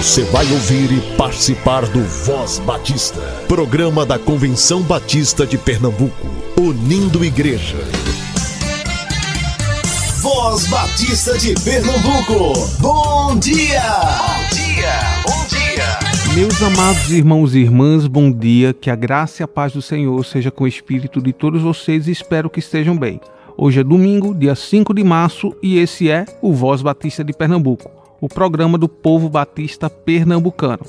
Você vai ouvir e participar do Voz Batista, programa da Convenção Batista de Pernambuco, unindo igreja. Voz Batista de Pernambuco, bom dia! Bom dia, bom dia! Meus amados irmãos e irmãs, bom dia, que a graça e a paz do Senhor seja com o espírito de todos vocês e espero que estejam bem. Hoje é domingo, dia 5 de março, e esse é o Voz Batista de Pernambuco o programa do povo batista pernambucano.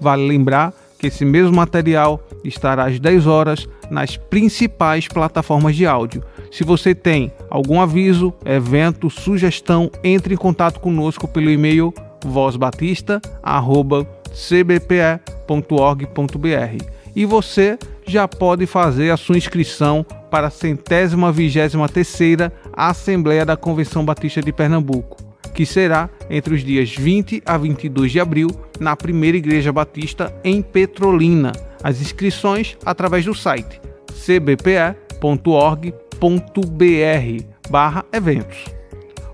Vale lembrar que esse mesmo material estará às 10 horas nas principais plataformas de áudio. Se você tem algum aviso, evento, sugestão, entre em contato conosco pelo e-mail vozbatista@cbpe.org.br. E você já pode fazer a sua inscrição para a centésima vigésima terceira Assembleia da Convenção Batista de Pernambuco que será entre os dias 20 a 22 de abril na Primeira Igreja Batista em Petrolina. As inscrições através do site cbpe.org.br/eventos.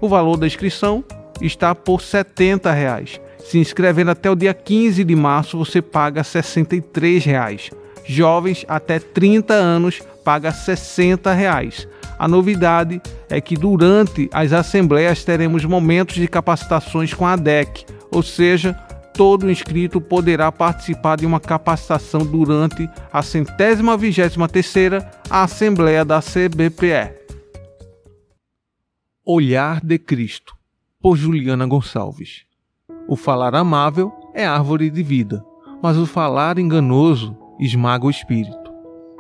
O valor da inscrição está por 70 reais. Se inscrevendo até o dia 15 de março, você paga 63 reais. Jovens até 30 anos paga 60 reais. A novidade é que durante as assembleias teremos momentos de capacitações com a DEC, ou seja, todo inscrito poderá participar de uma capacitação durante a centésima vigésima terceira Assembleia da CBPE. Olhar de Cristo, por Juliana Gonçalves. O falar amável é árvore de vida, mas o falar enganoso esmaga o espírito.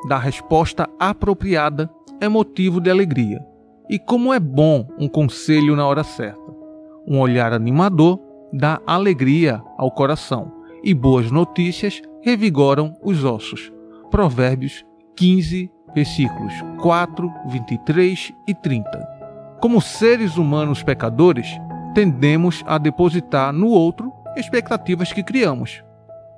Da resposta apropriada é motivo de alegria. E como é bom um conselho na hora certa. Um olhar animador dá alegria ao coração, e boas notícias revigoram os ossos. Provérbios 15, versículos 4, 23 e 30. Como seres humanos pecadores, tendemos a depositar no outro expectativas que criamos.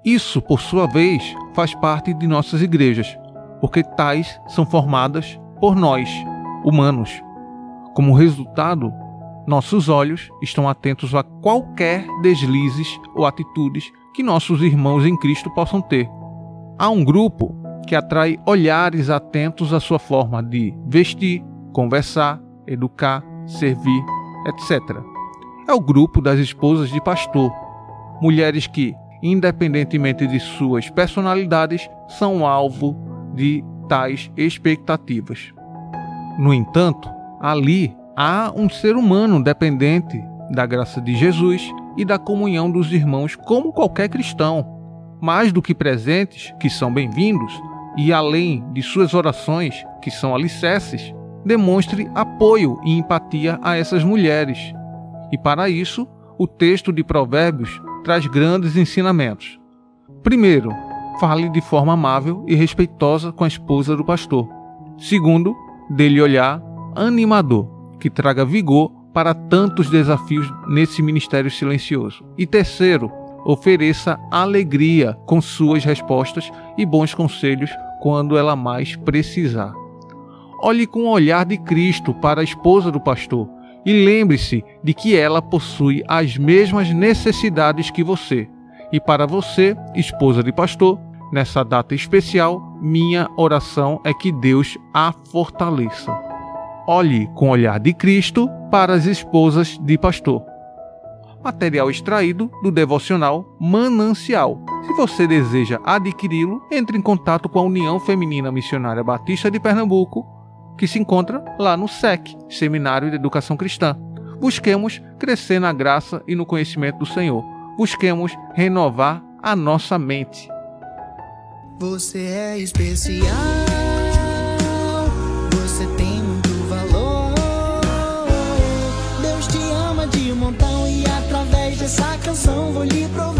Isso, por sua vez, faz parte de nossas igrejas, porque tais são formadas por nós, humanos. Como resultado, nossos olhos estão atentos a qualquer deslizes ou atitudes que nossos irmãos em Cristo possam ter. Há um grupo que atrai olhares atentos à sua forma de vestir, conversar, educar, servir, etc. É o grupo das esposas de pastor, mulheres que, independentemente de suas personalidades, são alvo de tais expectativas. No entanto, ali há um ser humano dependente da graça de Jesus e da comunhão dos irmãos, como qualquer cristão. Mais do que presentes, que são bem-vindos, e além de suas orações, que são alicerces, demonstre apoio e empatia a essas mulheres. E para isso, o texto de Provérbios traz grandes ensinamentos. Primeiro, fale de forma amável e respeitosa com a esposa do pastor. Segundo, dele olhar animador, que traga vigor para tantos desafios nesse ministério silencioso. E terceiro, ofereça alegria com suas respostas e bons conselhos quando ela mais precisar. Olhe com o olhar de Cristo para a esposa do pastor e lembre-se de que ela possui as mesmas necessidades que você. E para você, esposa de pastor, nessa data especial, minha oração é que Deus a fortaleça. Olhe com o olhar de Cristo para as esposas de pastor. Material extraído do devocional Manancial. Se você deseja adquiri-lo, entre em contato com a União Feminina Missionária Batista de Pernambuco, que se encontra lá no SEC, Seminário de Educação Cristã. Busquemos crescer na graça e no conhecimento do Senhor. Busquemos renovar a nossa mente. Você é especial, você tem muito valor. Deus te ama de montão e através dessa canção vou lhe provar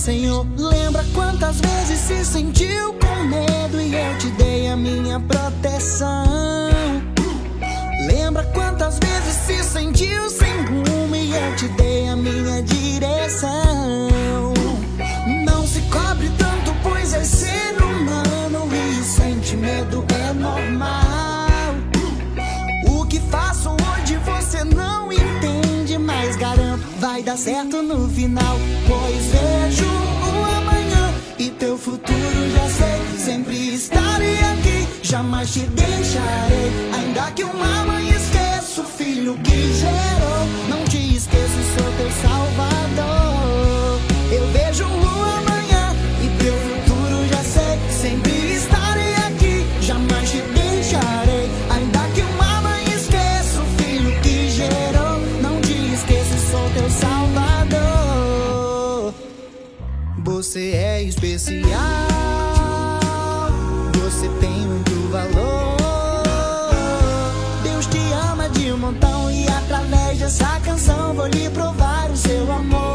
Senhor. Lembra quantas vezes se sentiu com medo e eu te dei a minha proteção. Lembra quantas vezes se sentiu sem rumo e eu te dei a minha direção. Dar certo no final. Pois vejo o amanhã e teu futuro já sei. Sempre estarei aqui, jamais te deixarei. Ainda que uma mãe esqueça o filho que gerou, não te esqueço, sou teu salvador. Você é especial, você tem muito valor. Deus te ama de montão e através dessa canção vou lhe provar o seu amor.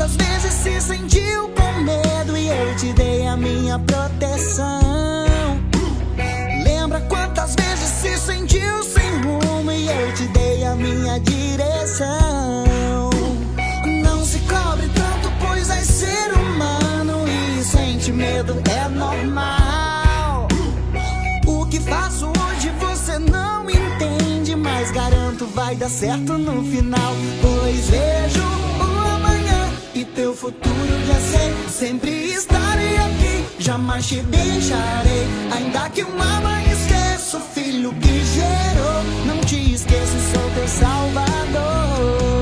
Quantas vezes se sentiu com medo e eu te dei a minha proteção. Lembra quantas vezes se sentiu sem rumo e eu te dei a minha direção. Não se cobre tanto, pois és ser humano e sente medo é normal. O que faço hoje você não entende, mas garanto vai dar certo no final. Pois vejo e teu futuro já sei. Sempre estarei aqui, jamais te deixarei. Ainda que uma mãe esqueça o filho que gerou, não te esqueço, sou teu salvador.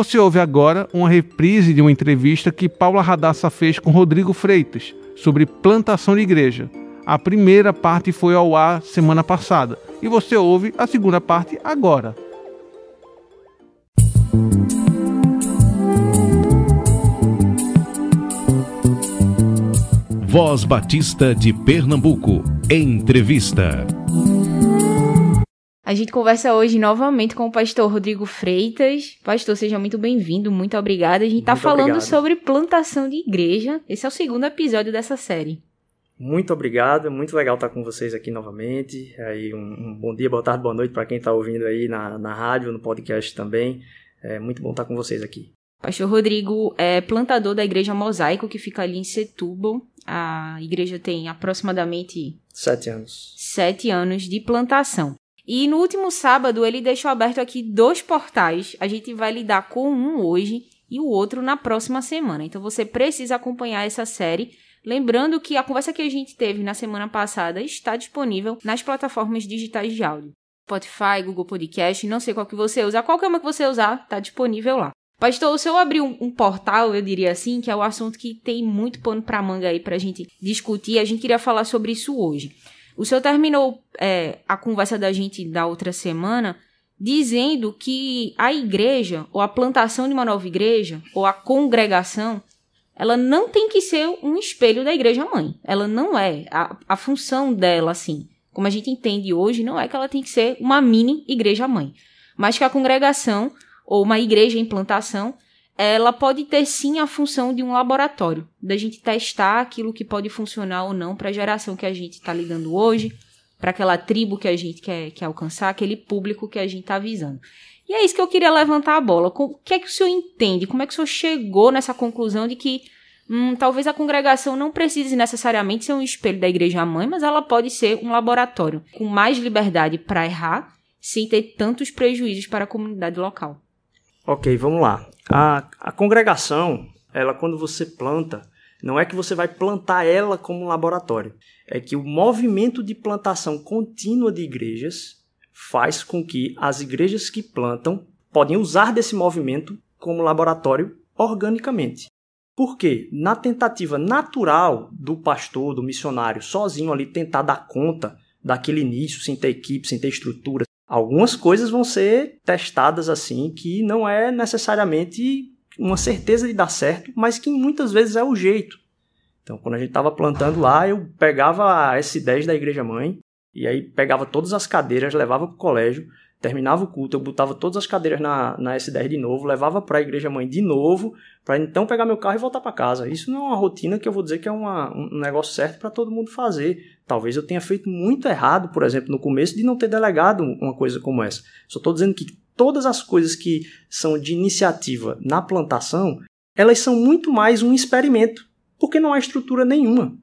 Você ouve agora uma reprise de uma entrevista que Paula Radassa fez com Rodrigo Freitas sobre plantação de igreja. A primeira parte foi ao ar semana passada e você ouve a segunda parte agora. Voz Batista de Pernambuco. Entrevista. A gente conversa hoje novamente com o pastor Rodrigo Freitas. Pastor, seja muito bem-vindo, muito obrigada. A gente está falando obrigado. sobre plantação de igreja. Esse é o segundo episódio dessa série. Muito obrigado, é muito legal estar com vocês aqui novamente. Aí um, um bom dia, boa tarde, boa noite para quem está ouvindo aí na, na rádio, no podcast também. É muito bom estar com vocês aqui. Pastor Rodrigo é plantador da igreja Mosaico, que fica ali em Setúbal. A igreja tem aproximadamente Sete anos. sete anos de plantação. E no último sábado ele deixou aberto aqui dois portais. A gente vai lidar com um hoje e o outro na próxima semana. Então você precisa acompanhar essa série. Lembrando que a conversa que a gente teve na semana passada está disponível nas plataformas digitais de áudio. Spotify, Google Podcast, não sei qual que você usa. Qualquer uma que você usar, está disponível lá. Pastor, o senhor abriu um, um, portal, eu diria assim, que é o um assunto que tem muito pano para manga aí para a gente discutir. A gente queria falar sobre isso hoje. O senhor terminou é, a conversa da gente da outra semana dizendo que a igreja, ou a plantação de uma nova igreja, ou a congregação, ela não tem que ser um espelho da igreja mãe. Ela não é. A, a função dela, assim, como a gente entende hoje, não é que ela tem que ser uma mini igreja mãe. Mas que a congregação ou uma igreja em plantação, ela pode ter sim a função de um laboratório, da gente testar aquilo que pode funcionar ou não para a geração que a gente está lidando hoje, para aquela tribo que a gente quer, quer alcançar, aquele público que a gente está visando. E é isso que eu queria levantar a bola. O que é que o senhor entende? Como é que o senhor chegou nessa conclusão de que hum, talvez a congregação não precise necessariamente ser um espelho da igreja mãe, mas ela pode ser um laboratório com mais liberdade para errar, sem ter tantos prejuízos para a comunidade local? Ok, vamos lá. A, a congregação, ela quando você planta, não é que você vai plantar ela como um laboratório. É que o movimento de plantação contínua de igrejas faz com que as igrejas que plantam podem usar desse movimento como laboratório organicamente. Por quê? Na tentativa natural do pastor, do missionário, sozinho ali tentar dar conta daquele início, sem ter equipe, sem ter estrutura, Algumas coisas vão ser testadas assim, que não é necessariamente uma certeza de dar certo, mas que muitas vezes é o jeito. Então, quando a gente estava plantando lá, eu pegava a S10 da igreja mãe, e aí pegava todas as cadeiras, levava para o colégio, terminava o culto, eu botava todas as cadeiras na, na S10 de novo, levava para a igreja mãe de novo, para então pegar meu carro e voltar para casa. Isso não é uma rotina que eu vou dizer que é uma, um negócio certo para todo mundo fazer. Talvez eu tenha feito muito errado, por exemplo, no começo, de não ter delegado uma coisa como essa. Só estou dizendo que todas as coisas que são de iniciativa na plantação, elas são muito mais um experimento, porque não há estrutura nenhuma.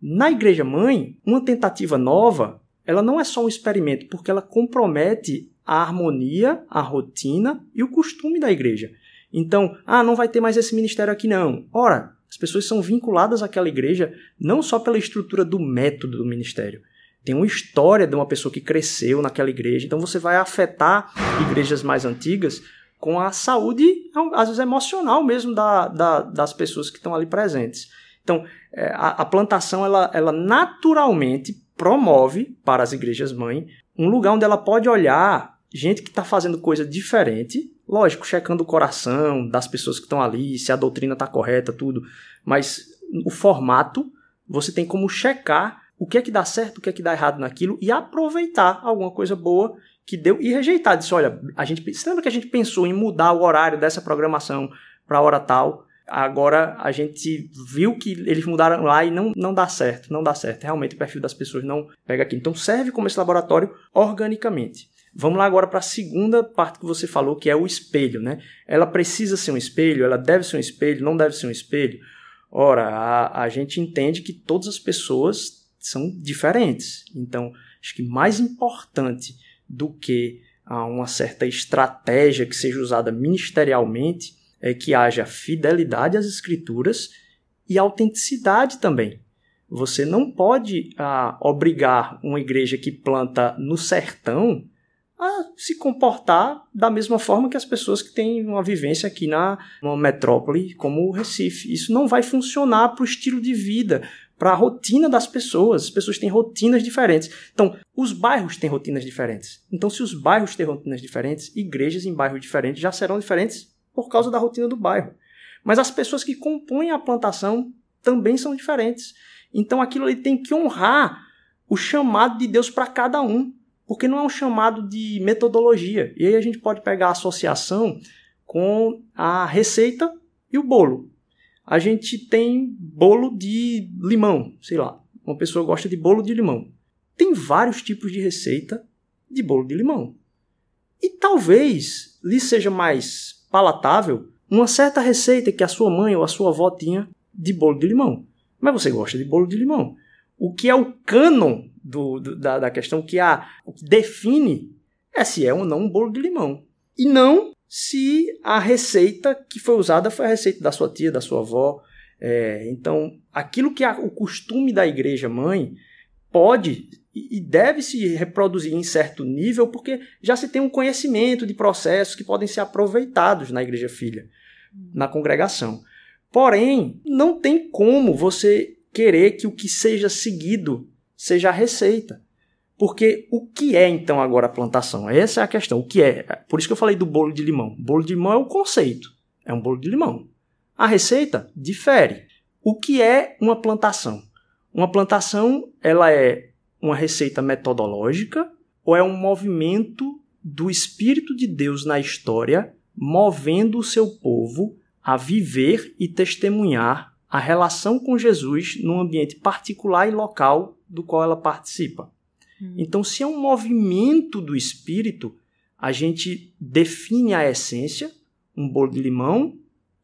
Na igreja mãe, uma tentativa nova, ela não é só um experimento, porque ela compromete a harmonia, a rotina e o costume da igreja. Então, ah, não vai ter mais esse ministério aqui não. Ora, as pessoas são vinculadas àquela igreja não só pela estrutura do método do ministério. Tem uma história de uma pessoa que cresceu naquela igreja. Então você vai afetar igrejas mais antigas com a saúde, às vezes emocional mesmo, da, da, das pessoas que estão ali presentes. Então, é, a, a plantação, ela, ela naturalmente promove para as igrejas mãe um lugar onde ela pode olhar gente que está fazendo coisa diferente, lógico, checando o coração das pessoas que estão ali, se a doutrina está correta, tudo, mas o formato você tem como checar o que é que dá certo, o que é que dá errado naquilo e aproveitar alguma coisa boa que deu e rejeitar. Disse, olha, a gente, você lembra que a gente pensou em mudar o horário dessa programação para a hora tal? Agora a gente viu que eles mudaram lá e não, não dá certo, não dá certo. Realmente o perfil das pessoas não pega aqui. Então serve como esse laboratório organicamente. Vamos lá agora para a segunda parte que você falou, que é o espelho, né? Ela precisa ser um espelho, ela deve ser um espelho, não deve ser um espelho. Ora, a, a gente entende que todas as pessoas são diferentes. Então, acho que mais importante do que ah, uma certa estratégia que seja usada ministerialmente é que haja fidelidade às escrituras e autenticidade também. Você não pode ah, obrigar uma igreja que planta no sertão a se comportar da mesma forma que as pessoas que têm uma vivência aqui na uma metrópole como o Recife. Isso não vai funcionar para o estilo de vida, para a rotina das pessoas. As pessoas têm rotinas diferentes. Então, os bairros têm rotinas diferentes. Então, se os bairros têm rotinas diferentes, igrejas em bairros diferentes já serão diferentes por causa da rotina do bairro. Mas as pessoas que compõem a plantação também são diferentes. Então, aquilo ali tem que honrar o chamado de Deus para cada um porque não é um chamado de metodologia. E aí a gente pode pegar a associação com a receita e o bolo. A gente tem bolo de limão, sei lá. Uma pessoa gosta de bolo de limão. Tem vários tipos de receita de bolo de limão. E talvez lhe seja mais palatável uma certa receita que a sua mãe ou a sua avó tinha de bolo de limão. Mas você gosta de bolo de limão. O que é o cânon do, do, da, da questão que a o que define é se é ou não um bolo de limão. E não se a receita que foi usada foi a receita da sua tia, da sua avó. É, então, aquilo que é o costume da igreja mãe pode e deve se reproduzir em certo nível, porque já se tem um conhecimento de processos que podem ser aproveitados na igreja filha, na congregação. Porém, não tem como você querer que o que seja seguido seja a receita. Porque o que é então agora a plantação? Essa é a questão. O que é? Por isso que eu falei do bolo de limão. Bolo de limão é o conceito. É um bolo de limão. A receita difere. O que é uma plantação? Uma plantação, ela é uma receita metodológica ou é um movimento do Espírito de Deus na história movendo o seu povo a viver e testemunhar a relação com Jesus num ambiente particular e local do qual ela participa. Hum. Então, se é um movimento do Espírito, a gente define a essência, um bolo de limão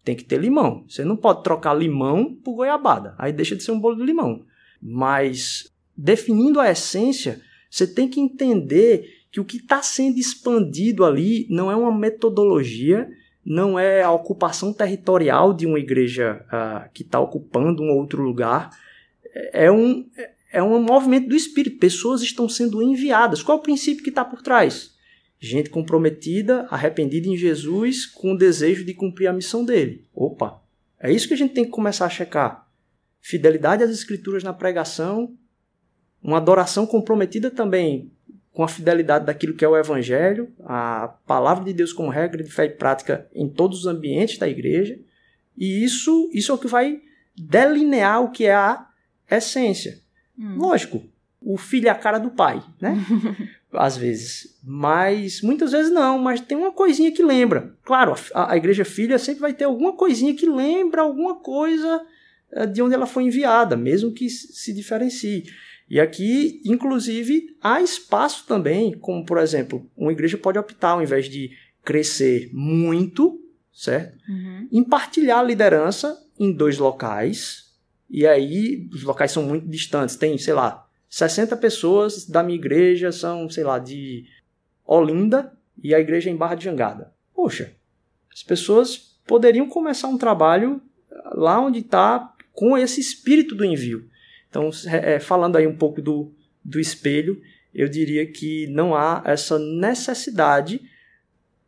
tem que ter limão. Você não pode trocar limão por goiabada, aí deixa de ser um bolo de limão. Mas definindo a essência, você tem que entender que o que está sendo expandido ali não é uma metodologia, não é a ocupação territorial de uma igreja uh, que está ocupando um outro lugar, é um, é um movimento do Espírito. Pessoas estão sendo enviadas. Qual é o princípio que está por trás? Gente comprometida, arrependida em Jesus, com o desejo de cumprir a missão dele. Opa! É isso que a gente tem que começar a checar. Fidelidade às Escrituras na pregação, uma adoração comprometida também com a fidelidade daquilo que é o Evangelho, a palavra de Deus como regra de fé e prática em todos os ambientes da igreja. E isso, isso é o que vai delinear o que é a essência. Hum. Lógico, o filho é a cara do pai, né? Às vezes. Mas muitas vezes não, mas tem uma coisinha que lembra. Claro, a, a igreja filha sempre vai ter alguma coisinha que lembra alguma coisa eh, de onde ela foi enviada, mesmo que se diferencie. E aqui, inclusive, há espaço também, como por exemplo, uma igreja pode optar, ao invés de crescer muito, certo? Uhum. Em partilhar a liderança em dois locais. E aí, os locais são muito distantes. Tem, sei lá, 60 pessoas da minha igreja são, sei lá, de Olinda e a igreja é em Barra de Jangada. Poxa, as pessoas poderiam começar um trabalho lá onde está com esse espírito do envio. Então, é, falando aí um pouco do, do espelho, eu diria que não há essa necessidade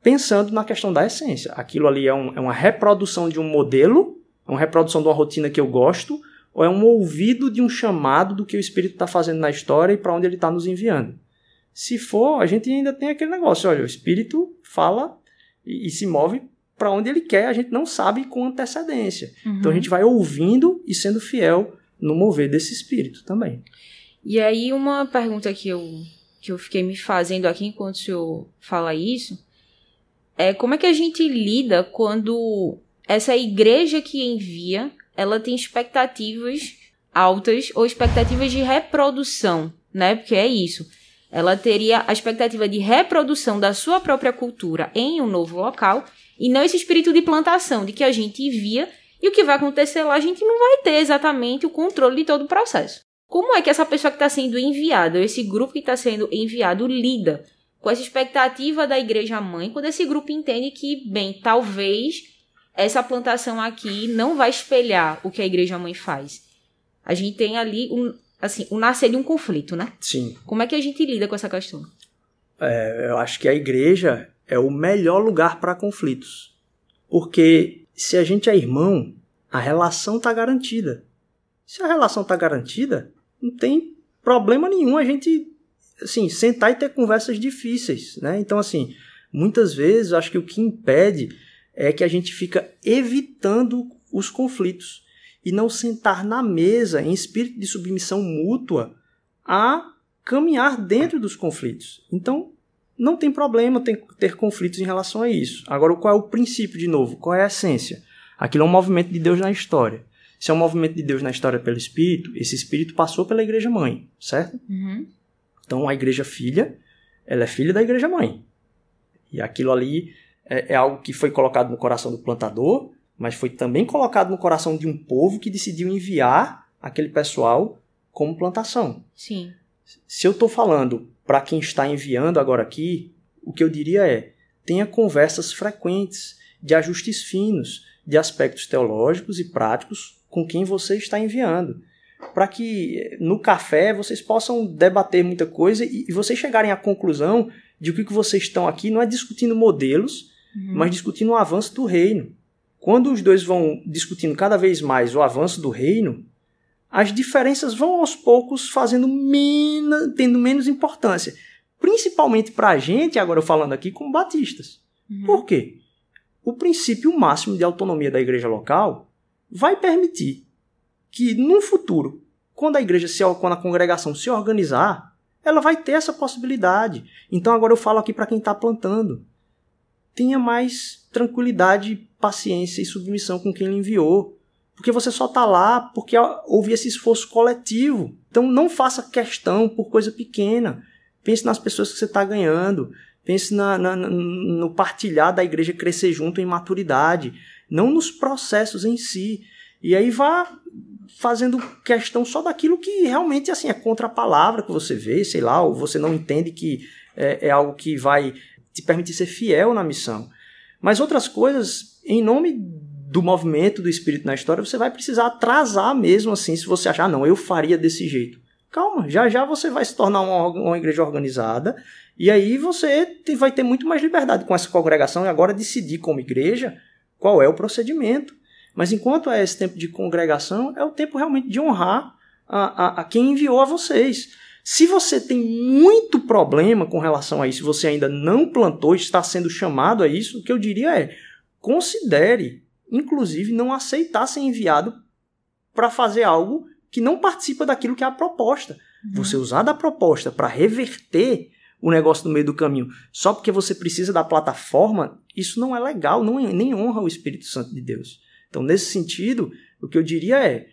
pensando na questão da essência. Aquilo ali é, um, é uma reprodução de um modelo, é uma reprodução de uma rotina que eu gosto, ou é um ouvido de um chamado do que o Espírito está fazendo na história e para onde ele está nos enviando. Se for, a gente ainda tem aquele negócio, olha, o Espírito fala e, e se move para onde ele quer, a gente não sabe com antecedência. Uhum. Então a gente vai ouvindo e sendo fiel no mover desse espírito também. E aí, uma pergunta que eu, que eu fiquei me fazendo aqui enquanto o senhor fala isso é como é que a gente lida quando essa igreja que envia ela tem expectativas altas ou expectativas de reprodução, né? Porque é isso. Ela teria a expectativa de reprodução da sua própria cultura em um novo local e não esse espírito de plantação, de que a gente envia e o que vai acontecer lá, a gente não vai ter exatamente o controle de todo o processo. Como é que essa pessoa que está sendo enviada, esse grupo que está sendo enviado, lida com essa expectativa da igreja mãe, quando esse grupo entende que, bem, talvez essa plantação aqui não vai espelhar o que a igreja mãe faz. A gente tem ali um, assim, o nascer de um conflito, né? Sim. Como é que a gente lida com essa questão? É, eu acho que a igreja é o melhor lugar para conflitos. Porque se a gente é irmão, a relação está garantida. Se a relação está garantida, não tem problema nenhum a gente assim, sentar e ter conversas difíceis, né? Então, assim, muitas vezes acho que o que impede é que a gente fica evitando os conflitos e não sentar na mesa em espírito de submissão mútua a caminhar dentro dos conflitos. Então, não tem problema ter, conflitos em relação a isso. Agora, qual é o princípio de novo? Qual é a essência? Aquilo é um movimento de Deus na história. Se é um movimento de Deus na história pelo Espírito, esse Espírito passou pela Igreja Mãe, certo? Uhum. Então, a Igreja Filha, ela é filha da Igreja Mãe. E aquilo ali é, é algo que foi colocado no coração do plantador, mas foi também colocado no coração de um povo que decidiu enviar aquele pessoal como plantação. Sim. Se eu estou falando para quem está enviando agora aqui, o que eu diria é: tenha conversas frequentes, de ajustes finos, de aspectos teológicos e práticos com quem você está enviando. para que no café vocês possam debater muita coisa e, e vocês chegarem à conclusão de que o que vocês estão aqui não é discutindo modelos, uhum. mas discutindo o avanço do reino. Quando os dois vão discutindo cada vez mais o avanço do reino, as diferenças vão aos poucos fazendo menos, tendo menos importância. Principalmente para a gente, agora falando aqui como batistas. Uhum. Por quê? O princípio máximo de autonomia da igreja local vai permitir que no futuro, quando a igreja se, quando a congregação se organizar, ela vai ter essa possibilidade. Então agora eu falo aqui para quem está plantando. Tenha mais tranquilidade, paciência e submissão com quem lhe enviou. Porque você só está lá porque houve esse esforço coletivo. Então não faça questão por coisa pequena. Pense nas pessoas que você está ganhando. Pense na, na, no partilhar da igreja crescer junto em maturidade. Não nos processos em si. E aí vá fazendo questão só daquilo que realmente assim é contra a palavra que você vê, sei lá, ou você não entende que é, é algo que vai te permitir ser fiel na missão. Mas outras coisas, em nome do movimento do Espírito na história, você vai precisar atrasar mesmo assim, se você achar, ah, não, eu faria desse jeito. Calma, já já você vai se tornar uma, uma igreja organizada e aí você vai ter muito mais liberdade com essa congregação e agora decidir como igreja qual é o procedimento. Mas enquanto é esse tempo de congregação, é o tempo realmente de honrar a, a, a quem enviou a vocês. Se você tem muito problema com relação a isso, você ainda não plantou, está sendo chamado a isso, o que eu diria é: considere, inclusive, não aceitar ser enviado para fazer algo que não participa daquilo que é a proposta. Uhum. Você usar da proposta para reverter o negócio no meio do caminho só porque você precisa da plataforma, isso não é legal, não, nem honra o Espírito Santo de Deus. Então, nesse sentido, o que eu diria é: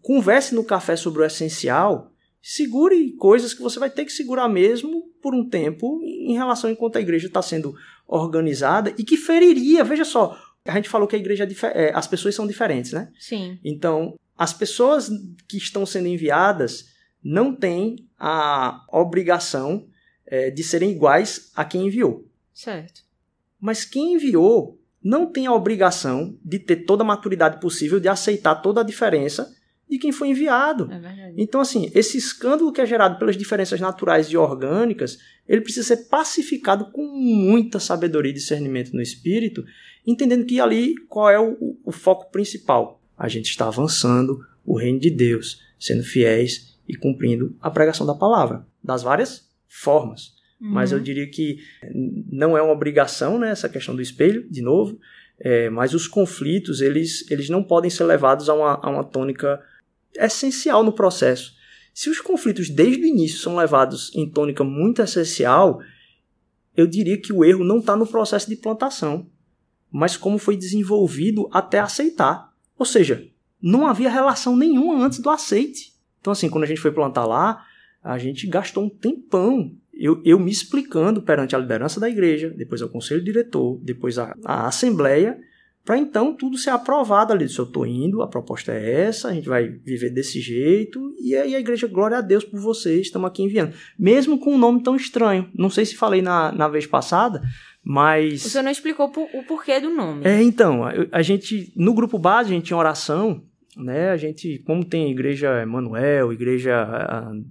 converse no café sobre o essencial, segure coisas que você vai ter que segurar mesmo por um tempo em relação enquanto a igreja está sendo organizada e que feriria. Veja só, a gente falou que a igreja é, é, as pessoas são diferentes, né? Sim. Então, as pessoas que estão sendo enviadas não têm a obrigação é, de serem iguais a quem enviou. Certo. Mas quem enviou não tem a obrigação de ter toda a maturidade possível de aceitar toda a diferença de quem foi enviado. É então, assim, esse escândalo que é gerado pelas diferenças naturais e orgânicas, ele precisa ser pacificado com muita sabedoria e discernimento no espírito, entendendo que ali qual é o, o foco principal. A gente está avançando o reino de Deus, sendo fiéis e cumprindo a pregação da palavra, das várias formas. Mas eu uhum. diria que não é uma obrigação, né, essa questão do espelho, de novo, é, mas os conflitos, eles, eles não podem ser levados a uma, a uma tônica essencial no processo. Se os conflitos desde o início são levados em tônica muito essencial, eu diria que o erro não está no processo de plantação, mas como foi desenvolvido até aceitar. Ou seja, não havia relação nenhuma antes do aceite. Então, assim, quando a gente foi plantar lá, a gente gastou um tempão eu, eu me explicando perante a liderança da igreja, depois ao conselho diretor, depois a assembleia, para então tudo ser aprovado ali. Se eu estou indo, a proposta é essa, a gente vai viver desse jeito, e aí a igreja, glória a Deus por vocês, estamos aqui enviando. Mesmo com um nome tão estranho. Não sei se falei na, na vez passada, mas. O senhor não explicou o porquê do nome. É, então, a, a gente, no grupo base, a gente tinha oração, né? A gente, como tem igreja Emanuel, igreja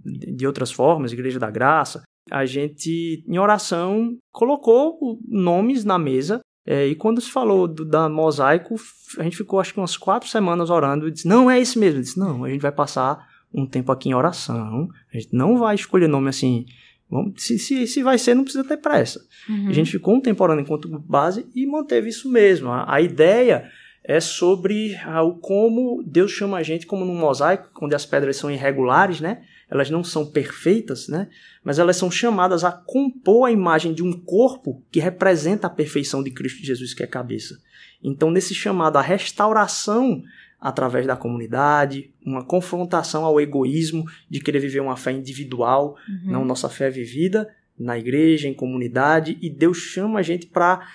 de outras formas, igreja da graça, a gente, em oração, colocou nomes na mesa. É, e quando se falou do, da mosaico, a gente ficou acho que umas quatro semanas orando e disse: Não, é esse mesmo. Eu disse: Não, a gente vai passar um tempo aqui em oração. A gente não vai escolher nome assim. Vamos, se, se, se vai ser, não precisa ter pressa. Uhum. A gente ficou um tempo orando enquanto base e manteve isso mesmo. A, a ideia é sobre ah, o como Deus chama a gente como num mosaico, onde as pedras são irregulares, né? Elas não são perfeitas, né? mas elas são chamadas a compor a imagem de um corpo que representa a perfeição de Cristo Jesus, que é a cabeça. Então, nesse chamado à restauração através da comunidade, uma confrontação ao egoísmo de querer viver uma fé individual, uhum. não nossa fé vivida na igreja, em comunidade, e Deus chama a gente para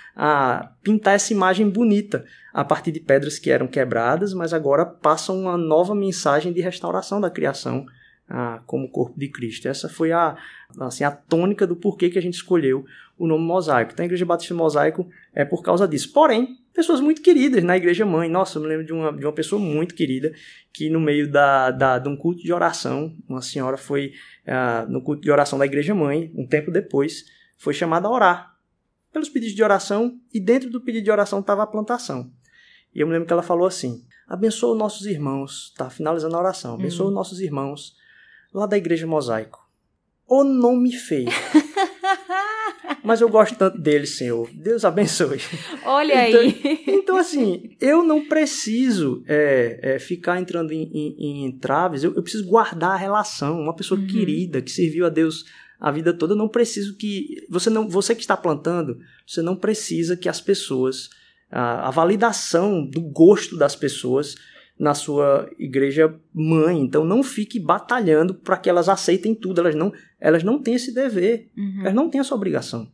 pintar essa imagem bonita a partir de pedras que eram quebradas, mas agora passam uma nova mensagem de restauração da criação ah, como corpo de Cristo. Essa foi a, assim, a tônica do porquê que a gente escolheu o nome Mosaico. Então, a Igreja Batista Mosaico é por causa disso. Porém, pessoas muito queridas na igreja mãe. Nossa, eu me lembro de uma, de uma pessoa muito querida que no meio da, da, de um culto de oração, uma senhora foi uh, no culto de oração da igreja mãe, um tempo depois, foi chamada a orar pelos pedidos de oração e dentro do pedido de oração estava a plantação. E eu me lembro que ela falou assim: abençoa os nossos irmãos, tá finalizando a oração, abençoa uhum. os nossos irmãos lá da igreja mosaico. O nome feio. Mas eu gosto tanto dele, Senhor. Deus abençoe. Olha então, aí. Então, assim, eu não preciso é, é, ficar entrando em, em, em entraves, eu, eu, preciso guardar a relação. Uma pessoa uhum. querida, que serviu a Deus a vida toda, eu não preciso que. Você, não, você que está plantando, você não precisa que as pessoas. A, a validação do gosto das pessoas na sua igreja mãe. Então não fique batalhando para que elas aceitem tudo. Elas não, elas não têm esse dever. Uhum. Elas não têm essa obrigação.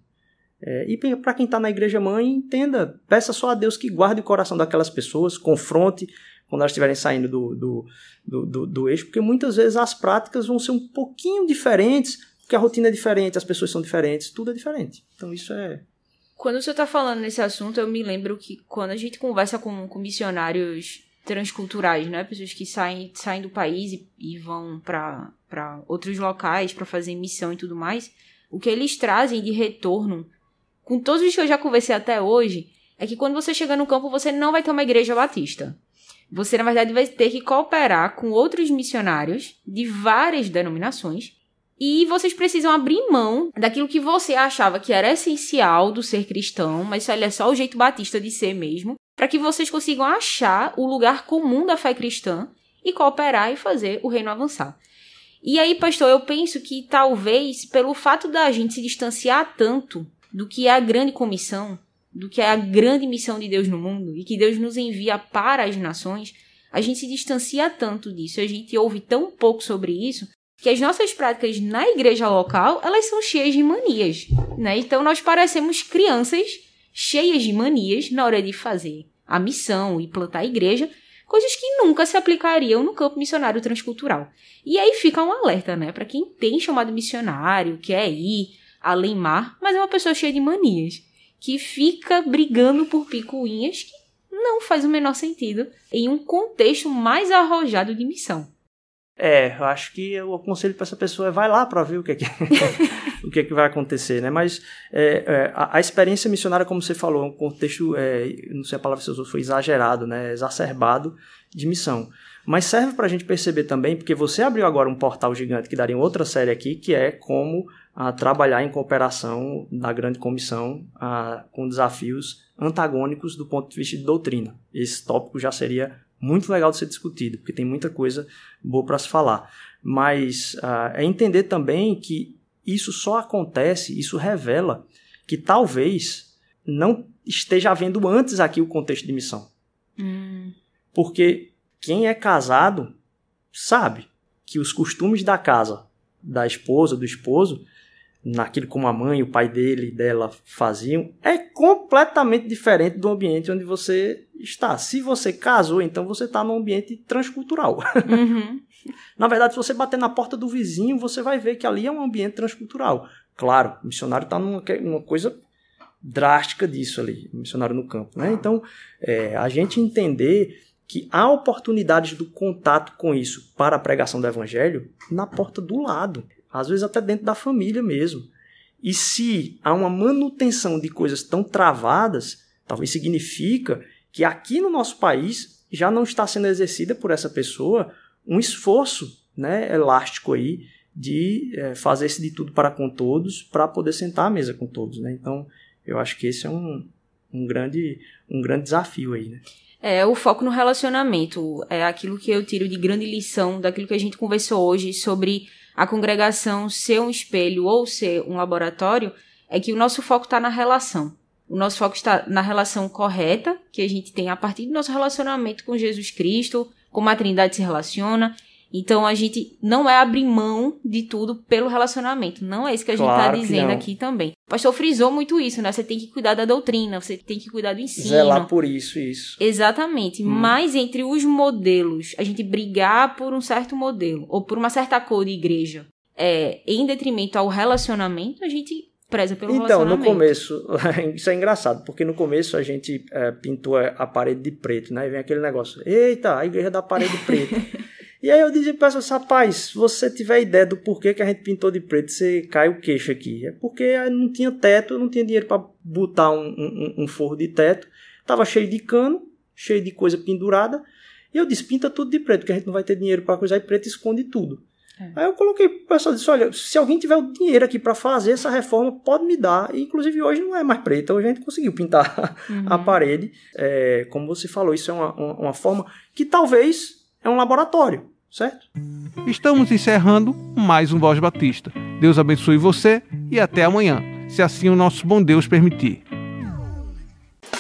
É, e para quem está na igreja mãe, entenda, peça só a Deus que guarde o coração daquelas pessoas, confronte quando elas estiverem saindo do, do, do, do, do eixo, porque muitas vezes as práticas vão ser um pouquinho diferentes, porque a rotina é diferente, as pessoas são diferentes, tudo é diferente. Então isso é. Quando você está falando nesse assunto, eu me lembro que quando a gente conversa com, com missionários transculturais, né? Pessoas que saem, saem do país e, e vão para outros locais para fazer missão e tudo mais. O que eles trazem de retorno com todos os que eu já conversei até hoje, é que quando você chega no campo, você não vai ter uma igreja batista. Você, na verdade, vai ter que cooperar com outros missionários de várias denominações. E vocês precisam abrir mão daquilo que você achava que era essencial do ser cristão, mas olha é só o jeito batista de ser mesmo, para que vocês consigam achar o lugar comum da fé cristã e cooperar e fazer o reino avançar. E aí, pastor, eu penso que talvez pelo fato da gente se distanciar tanto do que é a grande comissão, do que é a grande missão de Deus no mundo e que Deus nos envia para as nações, a gente se distancia tanto disso, a gente ouve tão pouco sobre isso, que as nossas práticas na igreja local, elas são cheias de manias, né? Então nós parecemos crianças cheias de manias na hora de fazer a missão e plantar a igreja, coisas que nunca se aplicariam no campo missionário transcultural. E aí fica um alerta, né, para quem tem chamado missionário, quer ir, além mar, mas é uma pessoa cheia de manias, que fica brigando por picuinhas que não faz o menor sentido em um contexto mais arrojado de missão. É, eu acho que o conselho para essa pessoa é vai lá para ver o que é que, o que, é que vai acontecer, né? Mas é, é, a, a, experiência missionária, como você falou, é um contexto, é, não sei a palavra que você usou, foi exagerado, né? Exacerbado de missão. Mas serve para a gente perceber também, porque você abriu agora um portal gigante que daria outra série aqui, que é como a trabalhar em cooperação na grande comissão a, com desafios antagônicos do ponto de vista de doutrina. Esse tópico já seria muito legal de ser discutido, porque tem muita coisa boa para se falar. Mas uh, é entender também que isso só acontece, isso revela que talvez não esteja havendo antes aqui o contexto de missão. Hum. Porque quem é casado sabe que os costumes da casa, da esposa, do esposo, naquilo como a mãe, o pai dele, dela faziam, é completamente diferente do ambiente onde você está. Se você casou, então você está num ambiente transcultural. Uhum. na verdade, se você bater na porta do vizinho, você vai ver que ali é um ambiente transcultural. Claro, o missionário está numa, numa coisa drástica disso ali, o missionário no campo. Né? Então, é, a gente entender que há oportunidades do contato com isso para a pregação do evangelho na porta do lado às vezes até dentro da família mesmo. E se há uma manutenção de coisas tão travadas, talvez significa que aqui no nosso país já não está sendo exercida por essa pessoa um esforço né, elástico aí de é, fazer esse de tudo para com todos para poder sentar à mesa com todos. Né? Então, eu acho que esse é um, um, grande, um grande desafio aí. Né? É o foco no relacionamento. É aquilo que eu tiro de grande lição daquilo que a gente conversou hoje sobre a congregação ser um espelho ou ser um laboratório, é que o nosso foco está na relação. O nosso foco está na relação correta que a gente tem a partir do nosso relacionamento com Jesus Cristo, como a Trindade se relaciona, então a gente não é abrir mão de tudo pelo relacionamento. Não é isso que a gente está dizendo aqui também. O pastor frisou muito isso, né? Você tem que cuidar da doutrina, você tem que cuidar do ensino. Zelar por isso, isso. Exatamente. Hum. Mas entre os modelos, a gente brigar por um certo modelo ou por uma certa cor de igreja, é, em detrimento ao relacionamento, a gente preza pelo Então, no começo, isso é engraçado, porque no começo a gente é, pintou a a parede de preto, né? E vem aquele negócio, eita, a igreja da parede preta. e aí eu dizia para pessoas, rapaz, se você tiver ideia do porquê que a gente pintou de preto, você cai o queixo aqui. É porque não tinha teto, não tinha dinheiro para botar um, um, um forro de teto, tava cheio de cano, cheio de coisa pendurada, e eu disse, pinta tudo de preto, porque a gente não vai ter dinheiro para coisar, e preto esconde tudo. Aí eu coloquei pro pessoal disse: olha, se alguém tiver o dinheiro aqui para fazer essa reforma, pode me dar. E, inclusive hoje não é mais preta, hoje a gente conseguiu pintar a parede. É, como você falou, isso é uma, uma, uma forma que talvez é um laboratório, certo? Estamos encerrando mais um Voz Batista. Deus abençoe você e até amanhã, se assim o nosso bom Deus permitir.